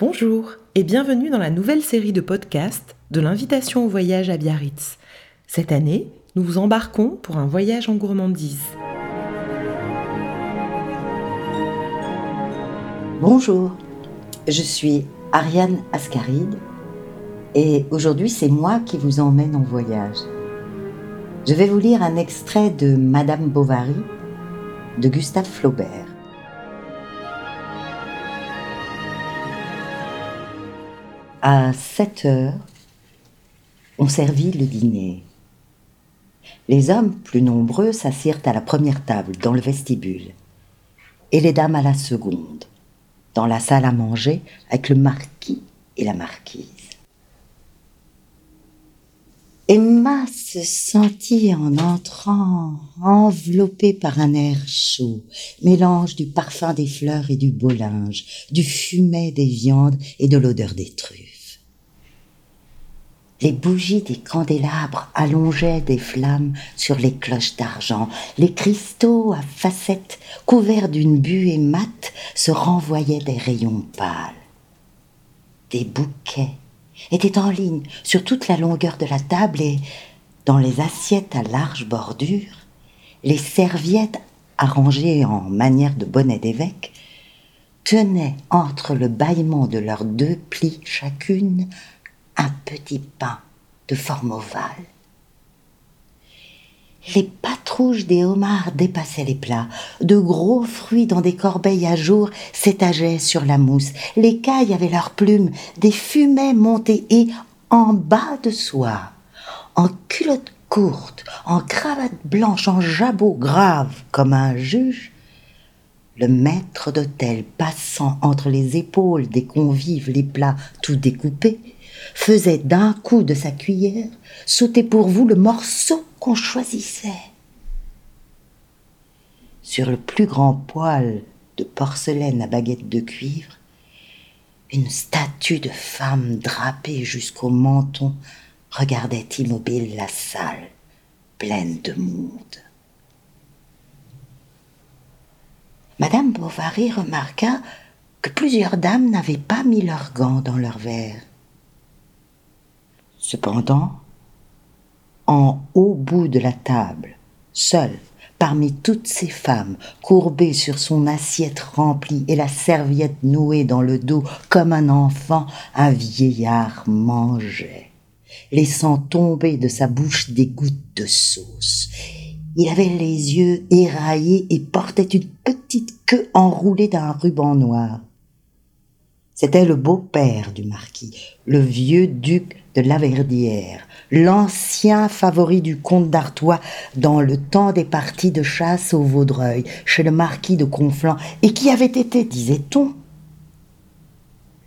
Bonjour et bienvenue dans la nouvelle série de podcasts de l'invitation au voyage à Biarritz. Cette année, nous vous embarquons pour un voyage en gourmandise. Bonjour, je suis Ariane Ascaride et aujourd'hui c'est moi qui vous emmène en voyage. Je vais vous lire un extrait de Madame Bovary de Gustave Flaubert. À 7 heures, on servit le dîner. Les hommes, plus nombreux, s'assirent à la première table, dans le vestibule, et les dames à la seconde, dans la salle à manger, avec le marquis et la marquise. Emma se sentit en entrant enveloppée par un air chaud, mélange du parfum des fleurs et du beau linge, du fumet des viandes et de l'odeur des truffes. Les bougies des candélabres allongeaient des flammes sur les cloches d'argent. Les cristaux à facettes couverts d'une buée mate se renvoyaient des rayons pâles. Des bouquets étaient en ligne sur toute la longueur de la table et, dans les assiettes à large bordure, les serviettes arrangées en manière de bonnet d'évêque tenaient entre le bâillement de leurs deux plis chacune un petit pain de forme ovale. Les patrouches des homards dépassaient les plats. De gros fruits dans des corbeilles à jour s'étageaient sur la mousse. Les cailles avaient leurs plumes, des fumets montés et, en bas de soie, en culotte courte, en cravate blanche, en jabot grave comme un juge, le maître d'hôtel passant entre les épaules des convives les plats tout découpés, faisait d'un coup de sa cuillère sauter pour vous le morceau qu'on choisissait. Sur le plus grand poêle de porcelaine à baguette de cuivre, une statue de femme drapée jusqu'au menton regardait immobile la salle pleine de monde. Madame Bovary remarqua que plusieurs dames n'avaient pas mis leurs gants dans leurs verres. Cependant, en haut bout de la table, seule, parmi toutes ces femmes, courbée sur son assiette remplie et la serviette nouée dans le dos comme un enfant, un vieillard mangeait, laissant tomber de sa bouche des gouttes de sauce. Il avait les yeux éraillés et portait une petite queue enroulée d'un ruban noir. C'était le beau-père du marquis, le vieux duc de Laverdière, l'ancien favori du comte d'Artois dans le temps des parties de chasse au Vaudreuil, chez le marquis de Conflans, et qui avait été, disait-on,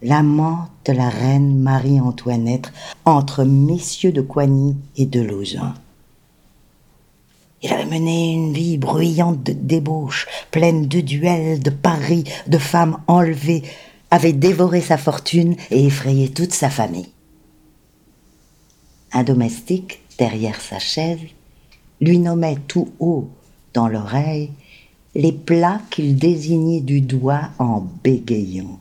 l'amant de la reine Marie-Antoinette entre messieurs de Coigny et de Lausanne. Il avait mené une vie bruyante de débauches, pleine de duels, de paris, de femmes enlevées, avait dévoré sa fortune et effrayé toute sa famille. Un domestique, derrière sa chaise, lui nommait tout haut dans l'oreille les plats qu'il désignait du doigt en bégayant.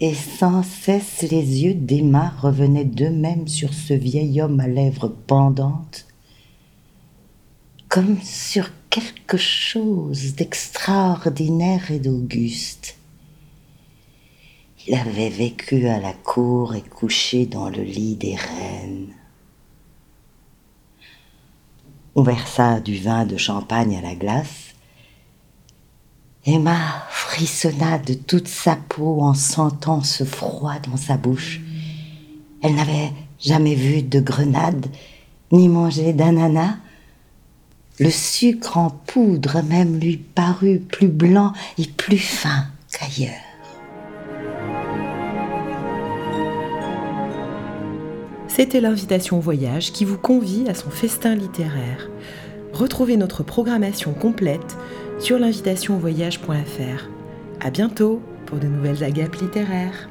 Et sans cesse les yeux d'Emma revenaient d'eux-mêmes sur ce vieil homme à lèvres pendantes, comme sur quelque chose d'extraordinaire et d'auguste. Il avait vécu à la cour et couché dans le lit des reines. On versa du vin de champagne à la glace. Emma frissonna de toute sa peau en sentant ce froid dans sa bouche. Elle n'avait jamais vu de grenade, ni mangé d'ananas. Le sucre en poudre même lui parut plus blanc et plus fin qu'ailleurs. C'était l'invitation voyage qui vous convie à son festin littéraire. Retrouvez notre programmation complète sur l'invitationvoyage.fr. À bientôt pour de nouvelles agapes littéraires.